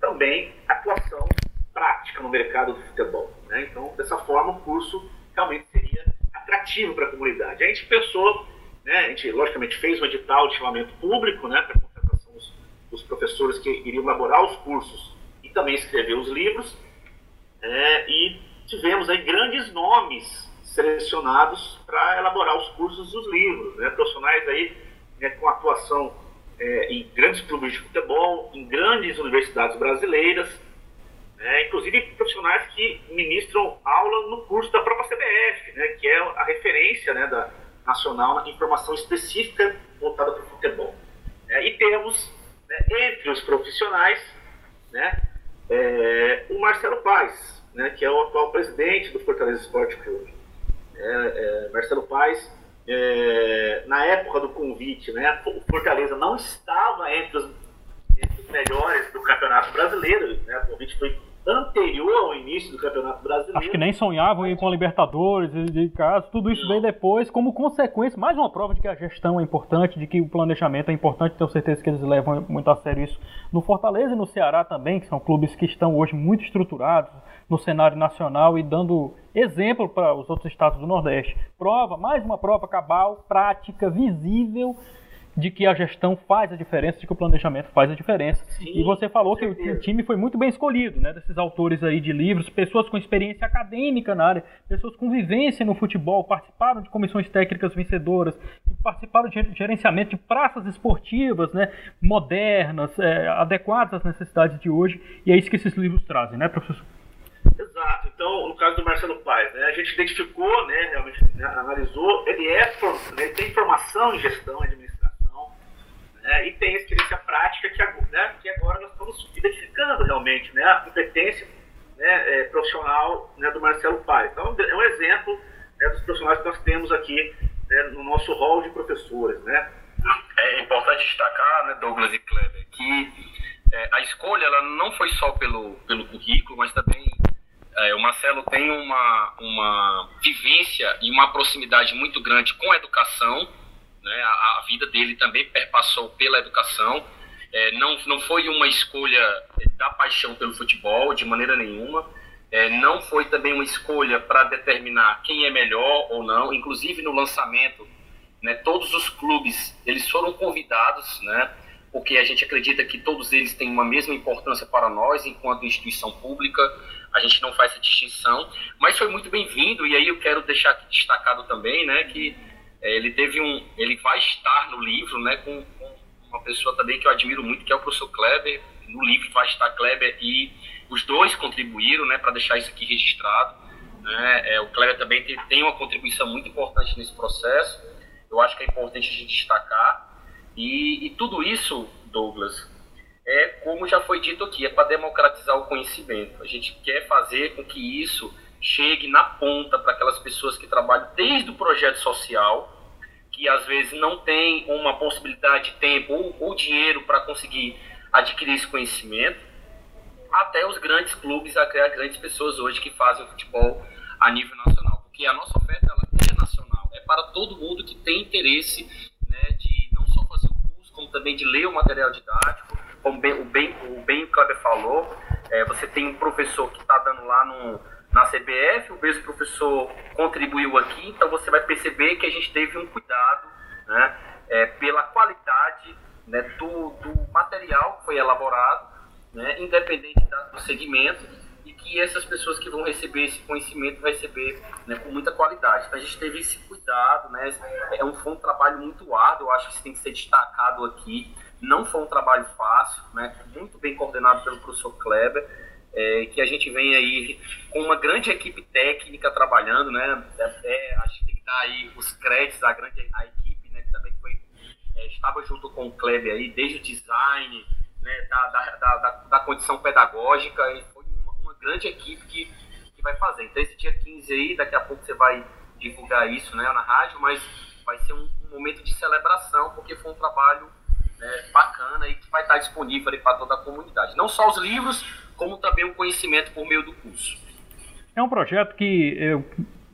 também atuação prática no mercado do futebol. Né? Então, dessa forma, o curso realmente seria atrativo para a comunidade. A gente pensou né? A gente, logicamente, fez um edital de chamamento público né, para contratação dos, dos, professores que iriam elaborar os cursos e também escrever os livros. É, e tivemos aí grandes nomes selecionados para elaborar os cursos e os livros. Né? Profissionais aí né, com atuação é, em grandes clubes de futebol, em grandes universidades brasileiras, né? inclusive profissionais que ministram aula no curso da própria CBF, né? que é a referência né, da, nacional em informação específica voltada para o futebol. É, e temos, né, entre os profissionais, né, é, o Marcelo Paes, né, que é o atual presidente do Fortaleza Esporte Clube. É, é Marcelo Paes, é, na época do convite, né, o Fortaleza não estava entre os, entre os melhores do Campeonato Brasileiro, né, o convite foi anterior ao início do Campeonato Brasileiro. Acho que nem sonhavam ir com a Libertadores, de casa, tudo isso veio depois como consequência, mais uma prova de que a gestão é importante, de que o planejamento é importante, tenho certeza que eles levam muito a sério isso no Fortaleza e no Ceará também, que são clubes que estão hoje muito estruturados no cenário nacional e dando exemplo para os outros estados do Nordeste. Prova, mais uma prova cabal, prática, visível de que a gestão faz a diferença, de que o planejamento faz a diferença. Sim, e você falou que o time foi muito bem escolhido, né? Desses autores aí de livros, pessoas com experiência acadêmica na área, pessoas com vivência no futebol, participaram de comissões técnicas vencedoras, participaram de gerenciamento de praças esportivas, né? Modernas, é, adequadas às necessidades de hoje. E é isso que esses livros trazem, né, professor? Exato. Então, no caso do Marcelo Paes, né, a gente identificou, né, realmente né, analisou, ele é, ele tem formação em gestão, administração né, e tem a experiência prática que, né, que agora nós estamos identificando realmente né, a competência né, é, profissional né, do Marcelo Pai. Então, é um exemplo né, dos profissionais que nós temos aqui né, no nosso hall de professores. Né. É importante destacar, né, Douglas e Kleber, que é, a escolha ela não foi só pelo, pelo currículo, mas também é, o Marcelo tem uma, uma vivência e uma proximidade muito grande com a educação, né? A, a, vida dele também perpassou pela educação. É, não, não foi uma escolha da paixão pelo futebol, de maneira nenhuma. É, não foi também uma escolha para determinar quem é melhor ou não. Inclusive no lançamento, né, todos os clubes eles foram convidados, né, porque a gente acredita que todos eles têm uma mesma importância para nós enquanto instituição pública. A gente não faz essa distinção, mas foi muito bem-vindo. E aí eu quero deixar destacado também, né, que é, ele teve um, ele vai estar no livro, né, com, com, uma pessoa também que eu admiro muito, que é o professor Kleber. No livro vai estar Kleber e os dois contribuíram, né, para deixar isso aqui registrado. Né? É, o Kleber também tem, tem uma contribuição muito importante nesse processo. Eu acho que é importante a gente destacar. E, e tudo isso, Douglas, é como já foi dito aqui, é para democratizar o conhecimento. A gente quer fazer com que isso chegue na ponta para aquelas pessoas que trabalham desde o projeto social, que às vezes não tem uma possibilidade de tempo ou, ou dinheiro para conseguir adquirir esse conhecimento, até os grandes clubes, até as grandes pessoas hoje que fazem o futebol a nível nacional. Porque a nossa oferta ela é nacional, é para todo mundo que tem interesse né, de não só fazer o curso, como também de ler o material didático, como bem, o, bem, o bem o Kleber falou, é, você tem um professor que está dando lá no, na CBF, o mesmo professor contribuiu aqui, então você vai perceber que a gente teve um cuidado né, é, pela qualidade né, do, do material que foi elaborado, né, independente da, do segmento, e que essas pessoas que vão receber esse conhecimento vão receber né, com muita qualidade. Então a gente teve esse cuidado, né, é um, foi um trabalho muito árduo, eu acho que isso tem que ser destacado aqui. Não foi um trabalho fácil, né, muito bem coordenado pelo professor Kleber, é, que a gente vem aí com uma grande equipe técnica trabalhando, né? É, é, acho que tem que dar aí os créditos à grande à equipe, né? Que também foi é, estava junto com o Kleber aí desde o design, né? Da, da, da, da condição pedagógica e foi uma, uma, grande equipe que, que vai fazer. Então esse dia 15 aí, daqui a pouco você vai divulgar isso, né? Na rádio, mas vai ser um, um momento de celebração porque foi um trabalho né, bacana e que vai estar disponível para toda a comunidade. Não só os livros, como também o conhecimento por meio do curso. É um projeto que eu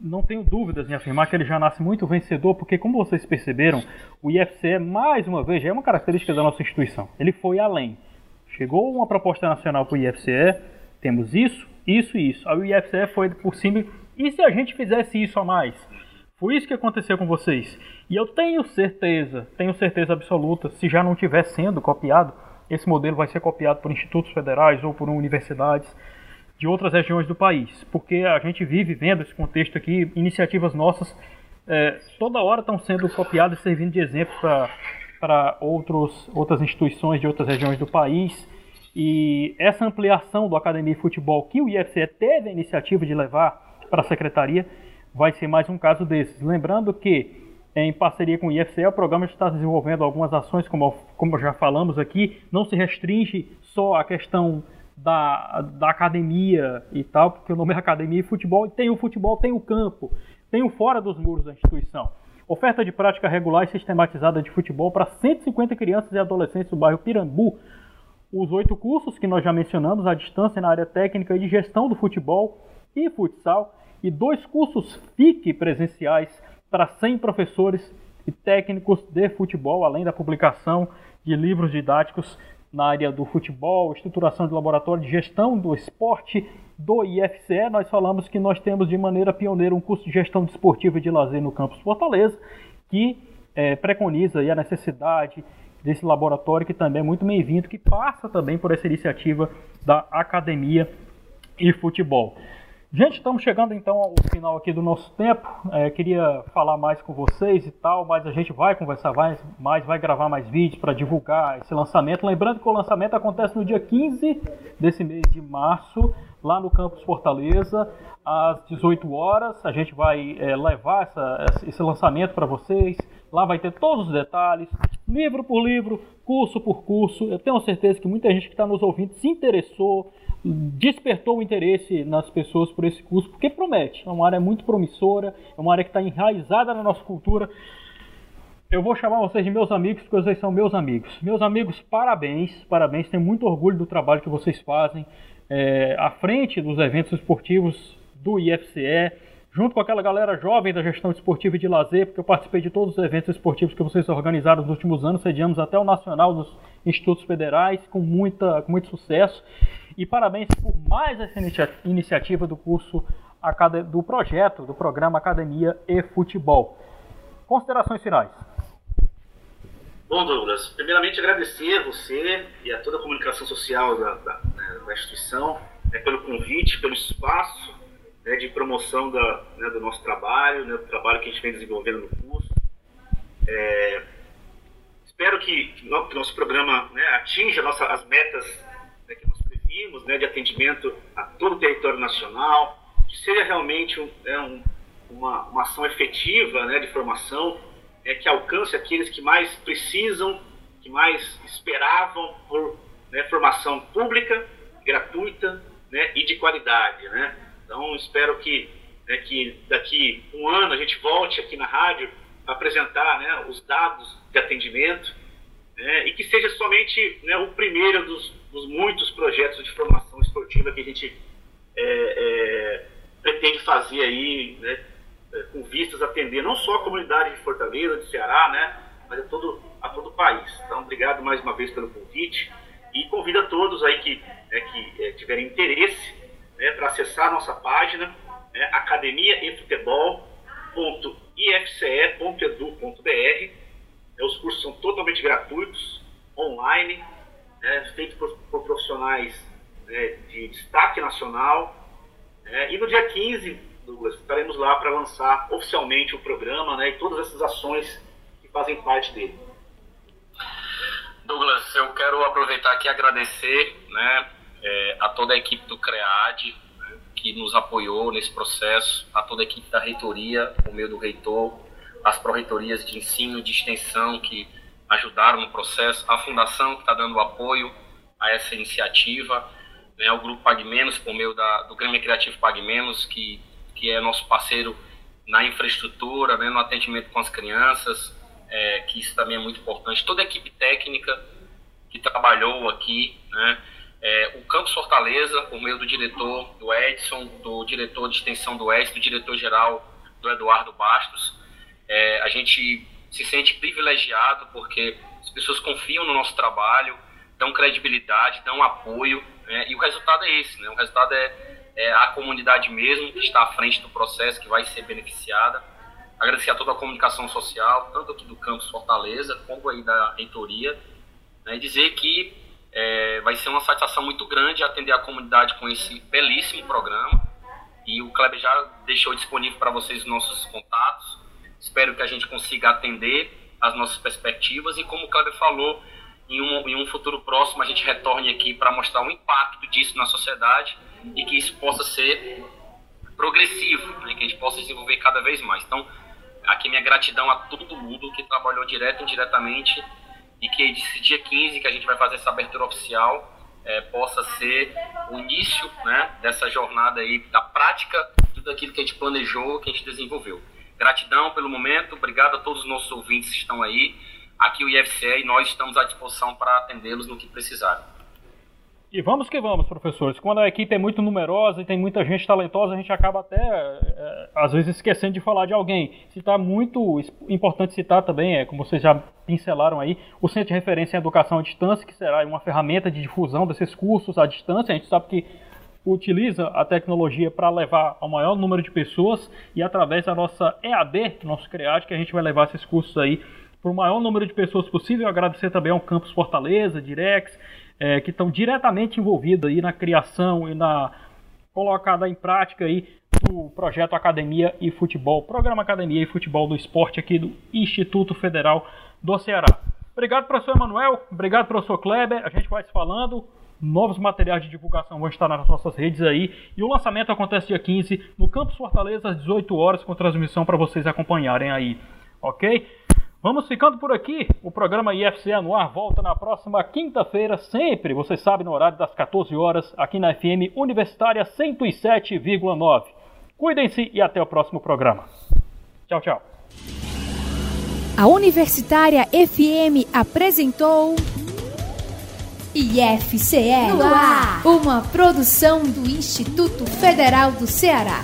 não tenho dúvidas em afirmar que ele já nasce muito vencedor, porque como vocês perceberam, o IFCE, mais uma vez, já é uma característica da nossa instituição. Ele foi além. Chegou uma proposta nacional para o IFCE, temos isso, isso e isso. Aí o IFCE foi por cima, e se a gente fizesse isso a mais? Foi isso que aconteceu com vocês. E eu tenho certeza, tenho certeza absoluta, se já não estiver sendo copiado, esse modelo vai ser copiado por institutos federais ou por universidades de outras regiões do país. Porque a gente vive vendo esse contexto aqui, iniciativas nossas é, toda hora estão sendo copiadas e servindo de exemplo para outras instituições de outras regiões do país. E essa ampliação do Academia de Futebol que o IFCE teve a iniciativa de levar para a secretaria vai ser mais um caso desses. Lembrando que, em parceria com o IFCE, o programa está desenvolvendo algumas ações, como, como já falamos aqui, não se restringe só à questão da, da academia e tal, porque o nome é Academia de Futebol, e tem o futebol, tem o campo, tem o fora dos muros da instituição. Oferta de prática regular e sistematizada de futebol para 150 crianças e adolescentes do bairro Pirambu. Os oito cursos que nós já mencionamos, à distância na área técnica e de gestão do futebol e futsal, e dois cursos FIC presenciais para 100 professores e técnicos de futebol, além da publicação de livros didáticos na área do futebol, estruturação de laboratório de gestão do esporte do IFCE. Nós falamos que nós temos de maneira pioneira um curso de gestão desportiva e de lazer no campus Fortaleza, que é, preconiza a necessidade desse laboratório, que também é muito bem-vindo, que passa também por essa iniciativa da academia e futebol. Gente, estamos chegando então ao final aqui do nosso tempo. É, queria falar mais com vocês e tal, mas a gente vai conversar mais, mais vai gravar mais vídeos para divulgar esse lançamento. Lembrando que o lançamento acontece no dia 15 desse mês de março, lá no Campus Fortaleza, às 18 horas. A gente vai é, levar essa, esse lançamento para vocês. Lá vai ter todos os detalhes, livro por livro, curso por curso. Eu tenho certeza que muita gente que está nos ouvindo se interessou despertou o interesse nas pessoas por esse curso, porque promete. É uma área muito promissora, é uma área que está enraizada na nossa cultura. Eu vou chamar vocês de meus amigos, porque vocês são meus amigos. Meus amigos, parabéns, parabéns. Tenho muito orgulho do trabalho que vocês fazem é, à frente dos eventos esportivos do IFCE, junto com aquela galera jovem da gestão esportiva e de lazer, porque eu participei de todos os eventos esportivos que vocês organizaram nos últimos anos, sediamos até o Nacional dos Institutos Federais, com, muita, com muito sucesso. E parabéns por mais essa iniciativa do curso do projeto do programa Academia e Futebol. Considerações finais. Bom, Douglas, primeiramente agradecer a você e a toda a comunicação social da, da, né, da instituição né, pelo convite, pelo espaço né, de promoção da, né, do nosso trabalho, né, do trabalho que a gente vem desenvolvendo no curso. É, espero que, que, nosso programa né, atinja nossa, as metas conseguimos né, de atendimento a todo o território nacional, que seja realmente um, é, um, uma, uma ação efetiva né, de formação é, que alcance aqueles que mais precisam, que mais esperavam por né, formação pública, gratuita né, e de qualidade. Né? Então, espero que, né, que daqui um ano a gente volte aqui na rádio a apresentar né, os dados de atendimento né, e que seja somente né, o primeiro dos, dos, muitos projetos de formação esportiva que a gente é, é, pretende fazer aí, né, é, com vistas a atender não só a comunidade de Fortaleza, de Ceará, né, mas a todo, a todo o país. Então, obrigado mais uma vez pelo convite e convido a todos aí que, né, que é, tiverem interesse né, para acessar a nossa página, né, academia futebol.ifce.edu.br. É, os cursos são totalmente gratuitos, online, né, feitos por, por profissionais né, de destaque nacional. Né, e no dia 15, Douglas, estaremos lá para lançar oficialmente o programa né, e todas essas ações que fazem parte dele. Douglas, eu quero aproveitar aqui e agradecer né, é, a toda a equipe do CREAD né, que nos apoiou nesse processo, a toda a equipe da reitoria, o meio do reitor, as pró-reitorias de ensino e de extensão que ajudaram no processo, a fundação que está dando apoio a essa iniciativa, né, o Grupo Pague Menos, por meio da, do Grêmio Criativo Pague Menos, que, que é nosso parceiro na infraestrutura, né, no atendimento com as crianças, é, que isso também é muito importante. Toda a equipe técnica que trabalhou aqui, né? É, o Campus Fortaleza, por meio do diretor do Edson, do diretor de extensão do Edson, do diretor-geral do Eduardo Bastos, é, a gente se sente privilegiado porque as pessoas confiam no nosso trabalho, dão credibilidade, dão apoio, né? e o resultado é esse, né? o resultado é, é a comunidade mesmo que está à frente do processo, que vai ser beneficiada. Agradecer a toda a comunicação social, tanto aqui do campus Fortaleza, como aí da reitoria, né, e dizer que é, vai ser uma satisfação muito grande atender a comunidade com esse belíssimo programa. E o Kleber já deixou disponível para vocês os nossos contatos. Espero que a gente consiga atender as nossas perspectivas e, como o Kleber falou, em um, em um futuro próximo a gente retorne aqui para mostrar o impacto disso na sociedade e que isso possa ser progressivo, né, que a gente possa desenvolver cada vez mais. Então, Aqui minha gratidão a todo mundo que trabalhou direto e indiretamente e que esse dia 15 que a gente vai fazer essa abertura oficial é, possa ser o início né, dessa jornada aí, da prática, tudo aquilo que a gente planejou, que a gente desenvolveu. Gratidão pelo momento, obrigado a todos os nossos ouvintes que estão aí. Aqui o IFCE e nós estamos à disposição para atendê-los no que precisarem. E vamos que vamos, professores. Quando a equipe é muito numerosa e tem muita gente talentosa, a gente acaba até, é, às vezes, esquecendo de falar de alguém. Citar muito importante citar também, é, como vocês já pincelaram aí, o Centro de Referência em Educação à Distância, que será uma ferramenta de difusão desses cursos à distância. A gente sabe que utiliza a tecnologia para levar ao maior número de pessoas e através da nossa EAD, nosso CREAD, que a gente vai levar esses cursos aí para o maior número de pessoas possível. Agradecer também ao Campus Fortaleza, Direx, é, que estão diretamente envolvidos aí na criação e na colocada em prática aí do projeto Academia e Futebol, programa Academia e Futebol do Esporte aqui do Instituto Federal do Ceará. Obrigado, professor Emanuel, obrigado, professor Kleber, a gente vai se falando, novos materiais de divulgação vão estar nas nossas redes aí, e o lançamento acontece dia 15 no Campus Fortaleza às 18 horas com transmissão para vocês acompanharem aí, ok? Vamos ficando por aqui. O programa IFC no ar volta na próxima quinta-feira, sempre, você sabe, no horário das 14 horas, aqui na FM Universitária 107,9. Cuidem-se e até o próximo programa. Tchau, tchau. A Universitária FM apresentou IFCE uma produção do Instituto Federal do Ceará.